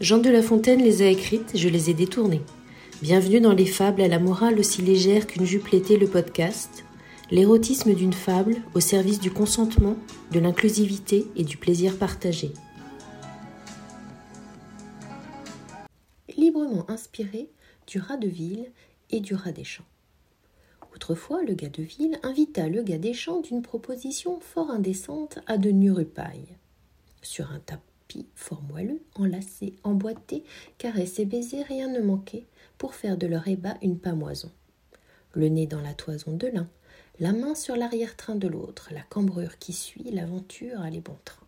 Jean de La Fontaine les a écrites, je les ai détournées. Bienvenue dans les fables à la morale aussi légère qu'une jupe l'était le podcast. L'érotisme d'une fable au service du consentement, de l'inclusivité et du plaisir partagé. Librement inspiré du rat de ville et du rat des champs. Autrefois, le gars de ville invita le gars des champs d'une proposition fort indécente à de. Sur un fort moelleux, enlacé, emboîté, caresse et rien ne manquait pour faire de leur ébat une pamoison. Le nez dans la toison de l'un, la main sur l'arrière-train de l'autre, la cambrure qui suit l'aventure à les bons trains.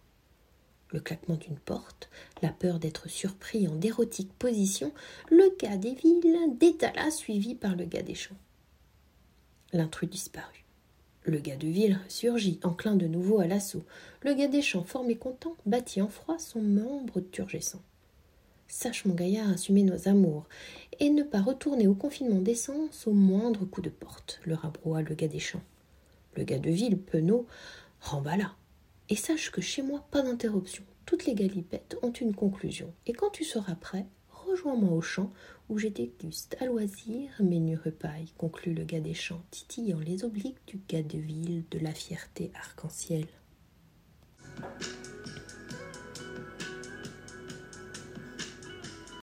Le claquement d'une porte, la peur d'être surpris en d'érotique position, le gars des villes détala suivi par le gars des champs. L'intrus disparut. Le gars de ville surgit, enclin de nouveau à l'assaut. Le gars des champs, fort mécontent, battit en froid son membre turgescent. Sache, mon gaillard, assumer nos amours, et ne pas retourner au confinement d'essence au moindre coup de porte, le rabroua le gars des champs. Le gars de ville, penaud, remballa. Et sache que chez moi, pas d'interruption. Toutes les galipettes ont une conclusion. Et quand tu seras prêt, rejoins-moi au champ où j'ai déguste à loisir mes repailles, conclut le gars des champs, titillant les obliques du gars de ville de la fierté arc-en-ciel.